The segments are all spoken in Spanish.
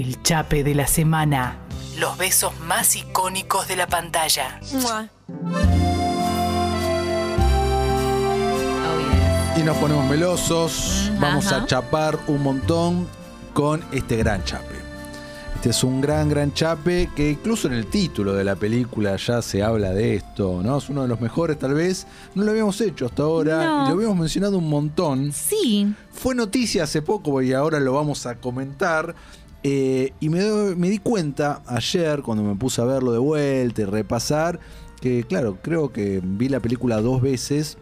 El chape de la semana. Los besos más icónicos de la pantalla. Y nos ponemos melosos, Mm, vamos ajá. a chapar un montón con este gran chape. Este es un gran, gran chape que incluso en el título de la película ya se habla de esto, ¿no? Es uno de los mejores tal vez. No lo habíamos hecho hasta ahora No. y lo habíamos mencionado un montón. Sí. Fue noticia hace poco y ahora lo vamos a comentar. eh, y me, doy- me di cuenta ayer, cuando me puse a verlo de vuelta y repasar, que claro, creo que vi la película dos veces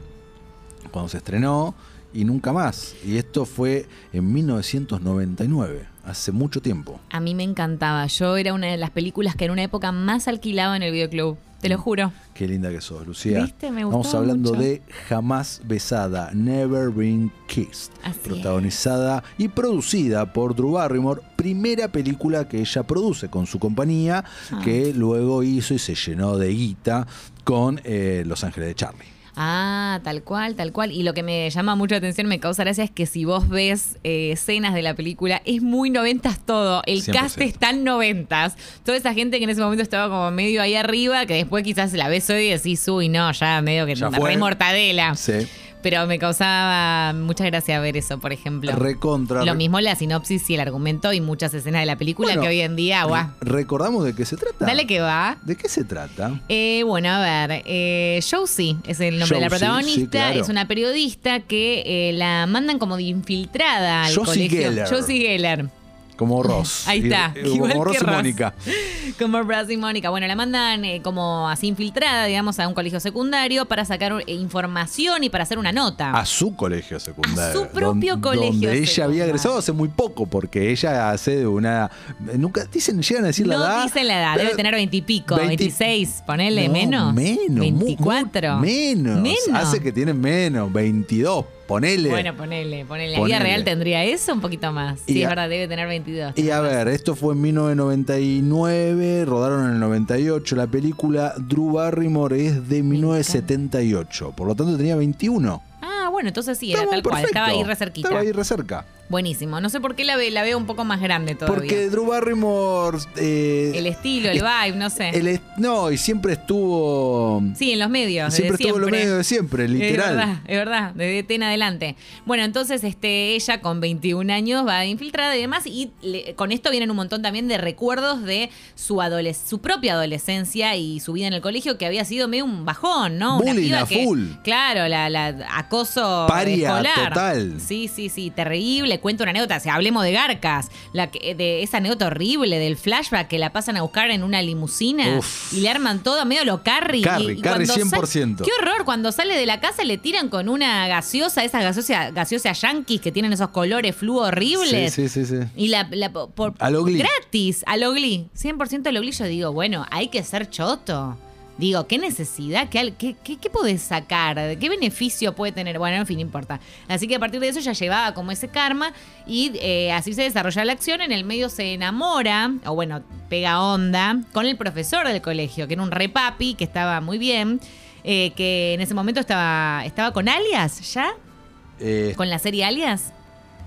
cuando se estrenó y nunca más. Y esto fue en 1999, hace mucho tiempo. A mí me encantaba. Yo era una de las películas que en una época más alquilaba en el videoclub. Te lo juro. Qué linda que sos, Lucía. ¿Viste? Me Estamos hablando mucho. de Jamás Besada, Never Been Kissed. Así protagonizada y producida por Drew Barrymore, primera película que ella produce con su compañía, Ah. que luego hizo y se llenó de guita con eh, Los Ángeles de Charlie. Ah, tal cual, tal cual. Y lo que me llama mucho la atención, me causa gracia, es que si vos ves eh, escenas de la película, es muy noventas todo. El 100%. cast es tan noventas. Toda esa gente que en ese momento estaba como medio ahí arriba, que después quizás la ves hoy y decís, uy, no, ya medio que Ya fue. mortadela. Sí. Pero me causaba mucha gracia ver eso, por ejemplo. Recontra. Lo mismo la sinopsis y el argumento y muchas escenas de la película Bueno, que hoy en día, guau. ¿Recordamos de qué se trata? Dale que va. ¿De qué se trata? Eh, bueno, a ver, eh, Josie es el nombre de la protagonista, sí, claro. es una periodista que eh, la mandan como de infiltrada al Josie colegio. Geller. Josie Geller. Como Ross. Ahí está, Y- igual como Ross que y Ross. Mónica. Como Brass y Mónica. Bueno, la mandan eh, como así infiltrada, digamos, a un colegio secundario para sacar eh, información y para hacer una nota. A su colegio secundario. A su propio don- colegio Donde ella secundario. había egresado hace muy poco, porque ella hace de una. Nunca dicen, llegan a decir la no edad. dicen la edad, debe tener veintipico, 20 veintiséis, ponele No, menos. Menos. Veinticuatro. menos. Menos. Hace que tienen menos. 22. Ponele. Bueno, ponele, ponele. ¿La vida real tendría eso? Un poquito más. Y Sí, es verdad, debe tener 22. Y a ver, esto fue en 1999, rodaron en el 98. La película Drew Barrymore es de 1978, por lo tanto tenía 21. Ah, bueno, entonces sí, era tal cual. perfecto. Estaba ahí re cerquita. Estaba ahí re cerca. Buenísimo. No sé por qué la, ve- la veo un poco más grande todavía. Porque Drew Barrymore. eh, El estilo, el vibe, no sé. el est- no, y siempre estuvo. sí, en los medios. siempre desde estuvo en los medios de siempre, Es literal. verdad, es verdad, desde T en adelante. Bueno, entonces este, ella con 21 años va infiltrada y demás, y le- con esto vienen un montón también de recuerdos de su, adoles- su propia adolescencia y su vida en el colegio, que había sido medio un bajón, ¿no? Bullying piba a que- full. Claro, la, la- acoso Paria escolar. total. Sí, sí, sí, terrible. Cuento una anécdota, o sea, hablemos de Garcas, la que- de esa anécdota horrible del flashback que la pasan a buscar en una limusina Uf. y le arman todo medio lo Carrie. Carrie, y, y sal- 100%. Qué horror, cuando sale de la casa le tiran con una gaseosa, esas gaseosas gaseosa yankees que tienen esos colores flu horribles. Sí, sí, sí, sí. Y la, la- por, A gratis, a lo Glee. 100% a lo Glee. Yo digo, bueno, hay que ser choto. Digo, ¿qué necesidad? ¿Qué, al- qué, qué, qué podés sacar? ¿Qué beneficio puede tener? Bueno, en fin, no importa. Así que a partir de eso ya llevaba como ese karma y eh, así se desarrolla la acción. En el medio se enamora, o bueno, pega onda, con el profesor del colegio, que era un repapi, que estaba muy bien, eh, que en ese momento estaba, estaba con Alias, ¿ya? Eh, ¿Con la serie Alias?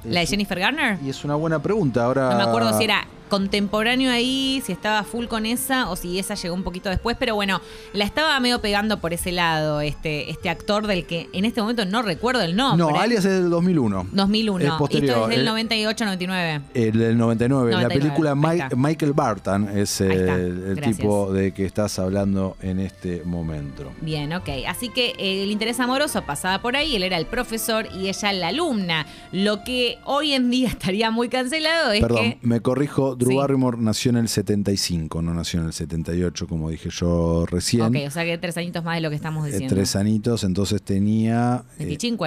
¿La de Jennifer Garner? Y es una buena pregunta. Ahora. No me acuerdo si era contemporáneo ahí, si estaba full con esa o si esa llegó un poquito después, pero bueno, la estaba medio pegando por ese lado, este, este actor del que en este momento no recuerdo el nombre. No, Alias es del 2001. 2001. Es posterior. Esto es del El- 98, 99. El del 99. La 99, película. Michael Barton es Ahí el, gracias. tipo de que estás hablando en este momento. Bien, ok. Así que eh, el interés amoroso pasaba por ahí, él era el profesor y ella la alumna. Lo que hoy en día estaría muy cancelado es Perdón, que... me corrijo, Drew Sí. Barrymore nació en el 75, no nació en el 78, como dije yo recién. Ok, o sea que tres añitos más de lo que estamos Eh, diciendo. tres anitos, entonces tenía... eh, 25.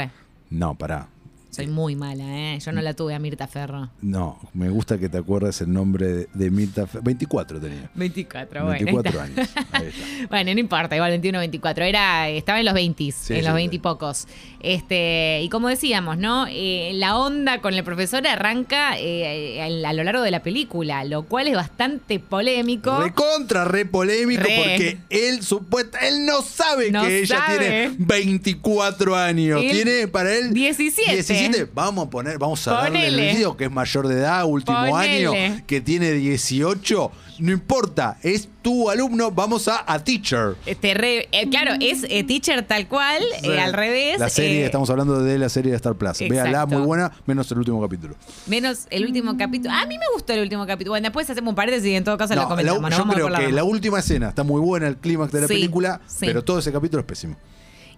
no, pará. Soy muy mala, ¿eh? Yo no la tuve a Mirta Ferro. No, me gusta que te acuerdes el nombre de, Mirta. Fe- 24 tenía. 24, bueno. ahí 24 está. años. Ahí está. Bueno, no importa, igual 21, 24. Era, estaba en los 20, Sí, en los sí. 20 y pocos. Este, y como decíamos, ¿no? Eh, la onda con el profesor arranca eh, a, a lo largo de la película, lo cual es bastante polémico. Recontra, re polémico, Re. porque él supuesta, él no sabe No que ella sabe. tiene 24 años. Él- tiene para él 17. 17, vamos a poner, vamos a darle Ponele. el video que es mayor de edad, último Ponele. año, que tiene 18. No importa, es tu alumno, vamos a a teacher. Este, re- eh, claro, es eh, teacher tal cual, Sí. eh, al revés. La serie, estamos hablando de la serie de Star Plus. Véala, muy buena, menos el último capítulo. Menos el último capítulo. A mí me gustó el último capítulo. Bueno, después hacemos un paréntesis y en todo caso No, lo comentamos. la- ¿no? yo Vamos creo que la última escena está muy buena, el clímax de la Sí, película, sí. pero todo ese capítulo es pésimo.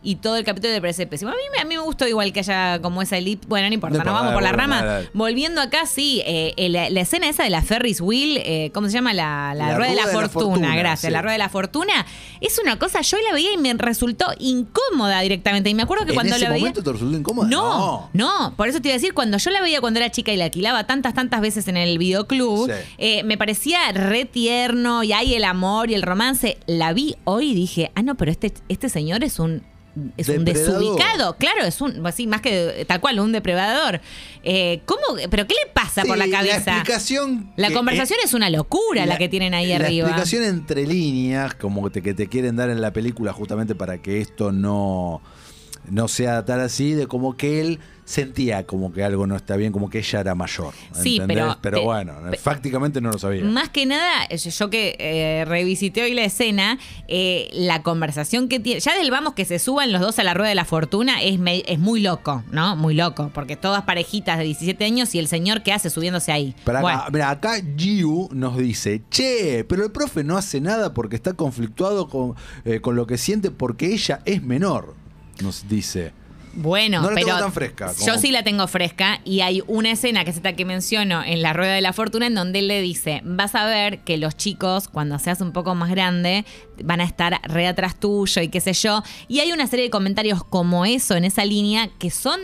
Y todo el capítulo me parece pésimo. A mí, me- a mí me gustó igual que haya como esa elite. Bueno, no importa, No no, importa, vamos por la rama. Volviendo acá, sí, eh, eh, la, la escena esa de la Ferris Wheel, eh, ¿cómo se llama? La, la La rueda de la de fortuna, fortuna, gracias. sí. La rueda de la fortuna es una cosa, yo la veía y me resultó incómoda directamente. Y me acuerdo que ¿En cuando ese la veía. momento te resultó incómodo? No, no, por eso te iba a decir, cuando yo la veía cuando era chica y la alquilaba tantas, tantas veces en el videoclub, Sí. eh, me parecía re tierno y hay el amor y el romance. La vi hoy y dije, ah, no, pero este, este señor es un. Es un desubicado, claro, es un, así, más que tal cual, un depredador. Eh, ¿Cómo? ¿Pero qué le pasa por la cabeza? La explicación. La que- conversación es una locura la, que tienen ahí arriba. La explicación entre líneas, como te- que te quieren dar en la película, justamente para que esto no, no sea tal así, de como que él sentía como que algo no está bien, como que ella era mayor. Sí, pero- te- bueno, fácticamente no lo sabía. Más que nada, yo- yo que eh, revisité hoy la escena, eh, la conversación que tiene, ya del vamos que se suban los dos a la rueda de la fortuna es, me- es muy loco, ¿no? Muy loco, porque todas parejitas de 17 años y el señor que hace subiéndose ahí. Pero acá, Bueno, mira, acá Giu nos dice, che, pero el profe no hace nada porque está conflictuado con, eh, con lo que siente porque ella es menor, nos dice. bueno, no la pero tengo tan fresca, como- yo sí la tengo fresca y hay una escena que es esta que menciono en la rueda de la fortuna en donde él le dice, vas a ver que los chicos cuando seas un poco más grande van a estar re atrás tuyo y qué sé yo. Y hay una serie de comentarios como eso en esa línea que son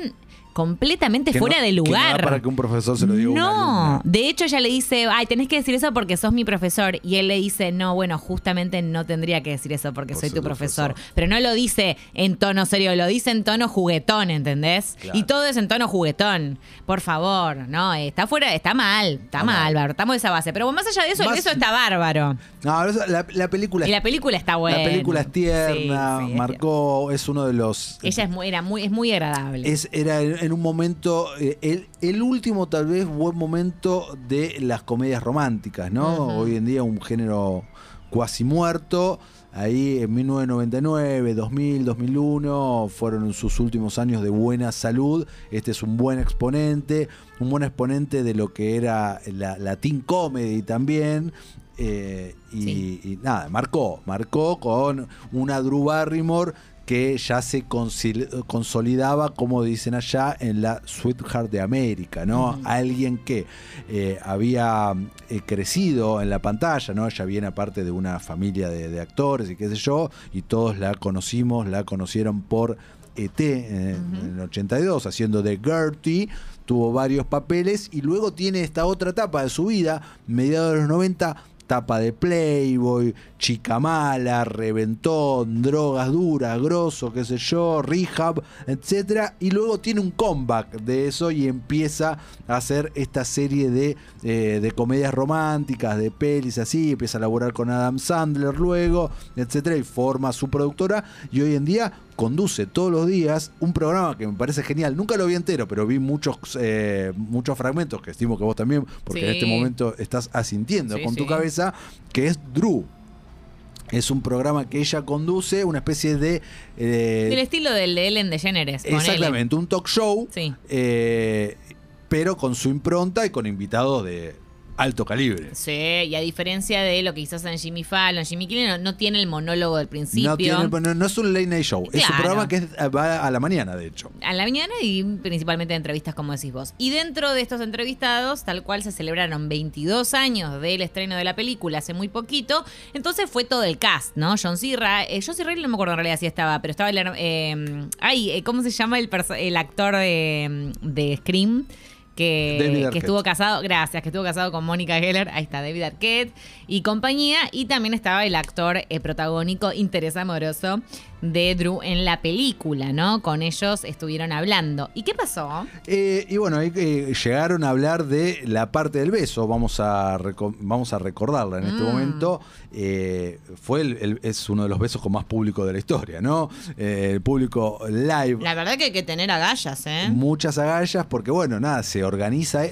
completamente Que fuera no- de que no lugar. para que un profesor se lo diga No, de hecho ella le dice, ay, tenés que decir eso porque sos mi profesor. Y él le dice, no, bueno, justamente no tendría que decir eso porque Por soy tu profesor. profesor. Pero no lo dice en tono serio, lo dice en tono juguetón, ¿entendés? Claro. Y todo es en tono juguetón. Por favor, no, está fuera, está mal, está, mal, mal. bárbaro, estamos de esa base. Pero bueno, más allá de eso, Más- el beso está bárbaro. No, la, la película Y la película está buena. La película es tierna, Sí, marcó, es uno de los... Ella es muy, era muy, es muy agradable. es, era en, un momento, eh, el, el último tal vez buen momento de las comedias románticas, ¿no? Hoy en día un género cuasi muerto. Ahí en 1999, 2000, 2001 fueron sus últimos años de buena salud. Este es un buen exponente, un buen exponente de lo que era la, la teen comedy también. Eh, y, Sí. y nada, marcó, marcó con una Drew Barrymore que ya se consolidaba, como dicen allá, en la Sweetheart de América, ¿no? Alguien que eh, había eh, crecido en la pantalla, ¿no? Ella viene aparte de una familia de, de actores y qué sé yo, y todos la conocimos, la conocieron por ET eh, en el 82, haciendo de Gertie, tuvo varios papeles y luego tiene esta otra etapa de su vida, mediados de los 90, tapa de Playboy, chica mala, reventón, drogas duras, grosso, qué sé yo, rehab, etcétera, y luego tiene un comeback de eso y empieza a hacer esta serie de, eh, de comedias románticas, de pelis así, empieza a laburar con Adam Sandler luego, etcétera, y forma su productora. Y hoy en día conduce todos los días un programa que me parece genial. Nunca lo vi entero, pero vi muchos, eh, muchos fragmentos que estimo que vos también, porque en este momento estás asintiendo Sí, con tu sí. cabeza, que es Drew. Es un programa que ella conduce, una especie de... eh, Del estilo del de Ellen DeGeneres. exactamente, un talk show, Sí. eh, pero con su impronta y con invitados de alto calibre. Sí, y a diferencia de lo que quizás en Jimmy Fallon, Jimmy Kimmel no, no tiene el monólogo del principio. No, tiene- no- no es un late night show, es un programa que es- va a la mañana, de hecho. A la mañana y principalmente de entrevistas, como decís vos. Y dentro de estos entrevistados, tal cual se celebraron 22 años del estreno de la película hace muy poquito, entonces fue todo el cast, ¿no? John C. Reilly, eh, John C. Reilly no me acuerdo en realidad si estaba, pero estaba el... eh, ay, eh, ¿cómo se llama el, el actor de, de Scream? Que estuvo casado, gracias, que estuvo casado con Mónica Geller, ahí está David Arquette y compañía, y también estaba el actor eh, protagónico, interés amoroso de Drew en la película, ¿no? Con ellos estuvieron hablando. ¿Y qué pasó? Eh, y bueno, eh, llegaron a hablar de la parte del beso. Vamos a, vamos a recordarla en este Mm. momento. Eh, fue el- el- es uno de los besos con más público de la historia, ¿no? El público live. La verdad que hay que tener agallas, ¿eh? Muchas agallas, porque bueno, nada, se organiza.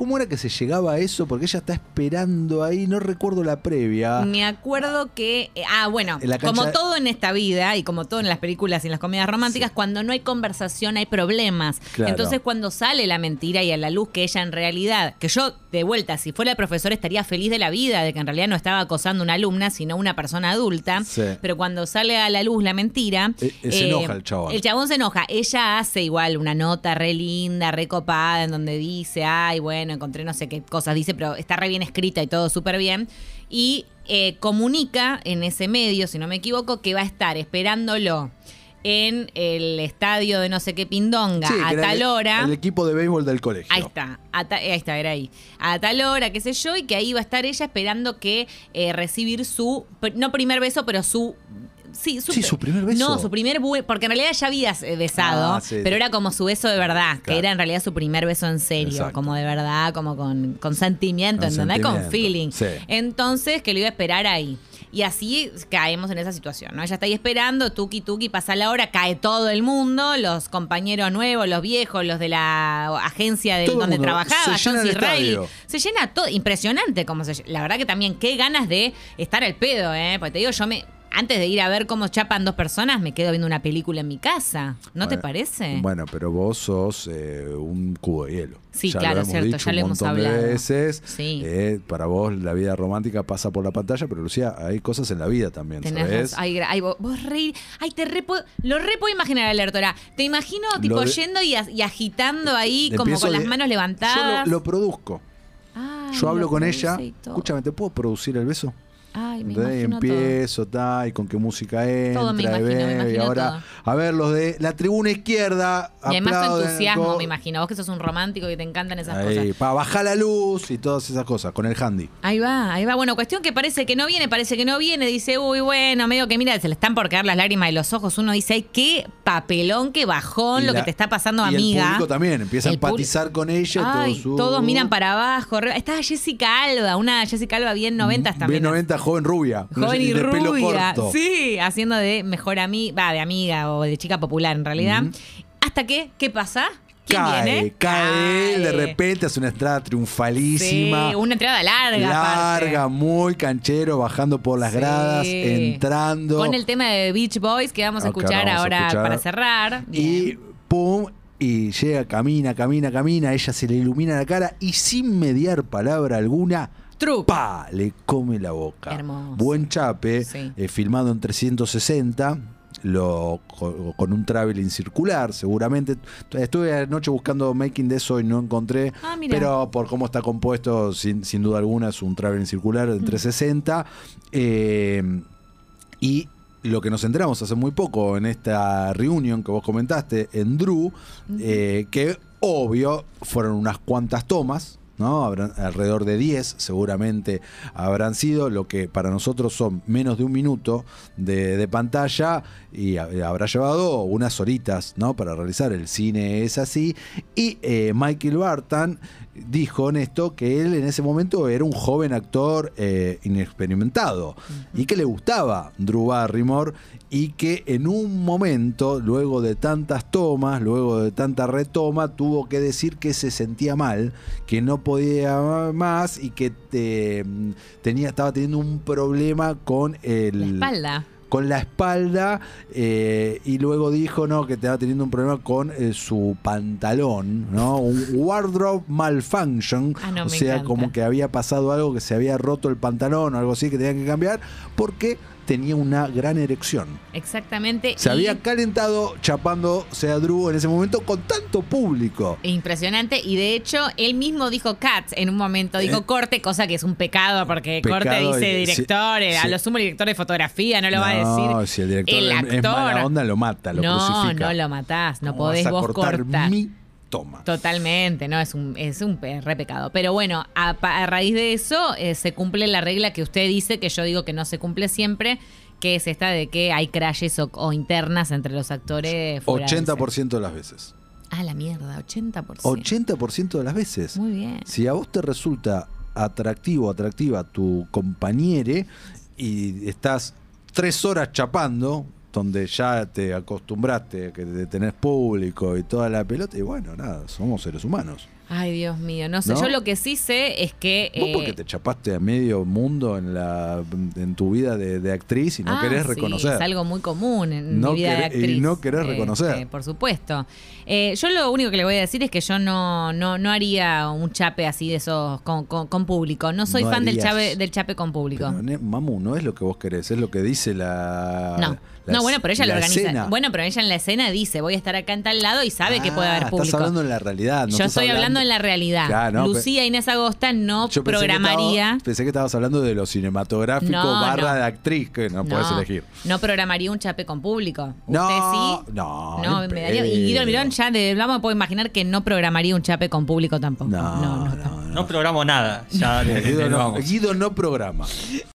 Eh. ¿Cómo era que se llegaba a eso? Porque ella está esperando ahí, no recuerdo la previa. Me acuerdo que. eh, Ah, bueno, como todo en esta vida y como todo en las películas y en las comedias románticas, cuando no hay conversación hay problemas. Claro. Entonces, cuando sale la mentira y a la luz que ella en realidad, que yo, de vuelta, si fuera el profesor, estaría feliz de la vida, de que en realidad no estaba acosando a una alumna, sino una persona adulta. Sí. Pero cuando sale a la luz la mentira. Eh, eh, se enoja el chabón. El chabón se enoja. Ella hace igual una nota re linda, re copada, en donde dice, ay, bueno, encontré no sé qué cosas, dice, pero está re bien escrita y todo súper bien. Y eh, comunica en ese medio, si no me equivoco, que va a estar esperándolo en el estadio de no sé qué pindonga Sí, a tal el- hora. El equipo de béisbol del colegio. Ahí está, a ta- ahí está, era ahí. A tal hora, qué sé yo, y que ahí va a estar ella esperando que eh, recibir su, no primer beso, pero su... Sí, Sí, su primer beso. No, su primer bu- porque en realidad ya habías eh, besado, Ah, sí. pero era como su beso de verdad, que era en realidad su primer beso en serio, Exacto. como de verdad, como con, con sentimiento, Con ¿entendés? Con sentimiento, feeling. sí. Entonces, que lo iba a esperar ahí. Y así caemos en esa situación, ¿no? Ella está ahí esperando, tuki tuki, pasa la hora, cae todo el mundo, los compañeros nuevos, los viejos, los de la agencia donde mundo. trabajaba, Se llena John. Se llena todo, impresionante como se La verdad que también, qué ganas de estar al pedo, ¿eh? Porque te digo, yo me. Antes de ir a ver cómo chapan dos personas, me quedo viendo una película en mi casa. ¿No te parece? Bueno, pero vos sos eh, un cubo de hielo. Sí, Ya claro, cierto, dicho ya lo hemos montón de hablado. veces. Sí. Eh, para vos la vida romántica pasa por la pantalla, pero Lucía, hay cosas en la vida también, Tenés ¿sabes? Ay, ay, vos, vos re- Ay, te re lo re puedo imaginar, Alertora. Te imagino, tipo, de- yendo y, agitando ahí, como con las manos Yo levantadas. lo, lo produzco. Ay, Yo hablo lo con ella. Escúchame, ¿te puedo producir el beso? Ay, me. Empiezo, ta, y con qué música entra, Todo me y imagino, me ve, y imagino ahora, a ver, los de la tribuna izquierda. Y además tu entusiasmo, me imagino. Vos que sos un romántico y te encantan esas Ahí, cosas. para bajar la luz y todas esas cosas, con el handy. Ahí va, ahí va. Bueno, cuestión que parece que no viene, parece que no viene. Dice, uy, bueno, medio que mira, se le están por caer las lágrimas de los ojos. Uno dice, ay, qué papelón, qué bajón Y lo la- que te está pasando, y amiga. el público también empieza a El empatizar con ella. Ay, todos, uh, todos miran para abajo. Estaba Jessica Alba, una Jessica Alba bien noventas también. B90 joven rubia. Joven y de pelo rubia. corto. Sí, haciendo de mejor amiga, va, de amiga o de chica popular en realidad. Hasta que, ¿qué pasa? ¿Quién cae, viene? cae, de repente hace una entrada triunfalísima. Sí, una entrada larga. larga, aparte. muy canchero, bajando por las Sí. gradas, entrando. Con el tema de Beach Boys que vamos a Ah, escuchar ahora a escuchar. para cerrar. Y pum, y llega, camina, camina, camina, ella se le ilumina la cara y sin mediar palabra alguna, Truco. ¡pa! Le come la boca. Hermoso. Buen chape, Sí. eh, filmado en 360. Lo, con, un traveling circular, seguramente. Estuve anoche buscando making de eso y no encontré. Ah, pero por cómo está compuesto, sin, sin duda alguna, es un traveling circular en 360. Eh, y lo que nos enteramos hace muy poco en esta reunión que vos comentaste en Drew, eh, que obvio fueron unas cuantas tomas. ¿No? Habrán, alrededor de 10 seguramente habrán sido, lo que para nosotros son menos de un minuto de, de pantalla y ha- habrá llevado unas horitas ¿no? para realizar. El cine es así. Y eh, Michael Barton dijo en esto que él en ese momento era un joven actor eh, inexperimentado y que le gustaba Drew Barrymore y que en un momento, luego de tantas tomas, luego de tanta retoma, tuvo que decir que se sentía mal, que no podía más y que eh, tenía, estaba teniendo un problema con el La espalda. con la espalda eh, y luego dijo no que estaba teniendo un problema con eh, su pantalón, ¿no? Un wardrobe malfunction, Ah, no, o sea, encanta. como que había pasado algo que se había roto el pantalón o algo así que tenía que cambiar porque tenía una gran erección. Exactamente. Se y- había calentado chapando sea Drew en ese momento con tanto público. Impresionante. Y de hecho, él mismo dijo Cats en un momento, dijo Eh, corte, cosa que es un pecado porque Pecado corte dice y- director, sí, eh, a lo sumo el director de fotografía, no lo va a decir. No, si el director el actor. es mala onda, lo mata, lo no, crucifica. no lo matás, no ¿Cómo podés a vos cortar cortar. mi toma. Totalmente, no, es un, es un re pecado. Pero bueno, a, raíz de eso eh, se cumple la regla que usted dice, que yo digo que no se cumple siempre, que es esta de que hay crashes o, o internas entre los actores. fuera del set. 80% de las veces. Ah, la mierda, 80%. 80% de las veces. Muy bien. Si a vos te resulta atractivo, atractiva tu compañere y estás tres horas chapando, donde ya te acostumbraste, que te tenés público y toda la pelota, y bueno, nada, somos seres humanos. Ay, Dios mío, no sé. ¿No? Yo lo que sí sé es que. Vos eh, porque te chapaste a medio mundo en la en tu vida de, de actriz y no ah, querés sí, reconocer. es algo muy común en No mi vida de querés- y actriz. no querés reconocer. por supuesto. Eh, yo lo único que le voy a decir es que yo no, no, no haría un chape así de esos con, con- con público. No soy No fan del chape, del chape con público. Pero, mamu, no es lo que vos querés, es lo que dice la. No, la- no, bueno, pero ella lo organiza. escena. Bueno, pero ella en la escena dice, voy a estar acá en tal lado y sabe que puede Ah, haber público. Estás hablando en la realidad. no Yo estoy hablando en la realidad. Claro, no, Lucía Inés Agosta no Yo pensé que programaría. estaba- pensé que estabas hablando de lo cinematográfico No, barra no. de actriz, que no, puedes elegir. no programaría un chape con público. No, Usted sí. no, No, ni me daría. Y. Guido Almirón ya de hablamos, puedo imaginar que no programaría un chape con público tampoco. No, no, no. no, no. No programo nada. Ya Guido. Guido no programa.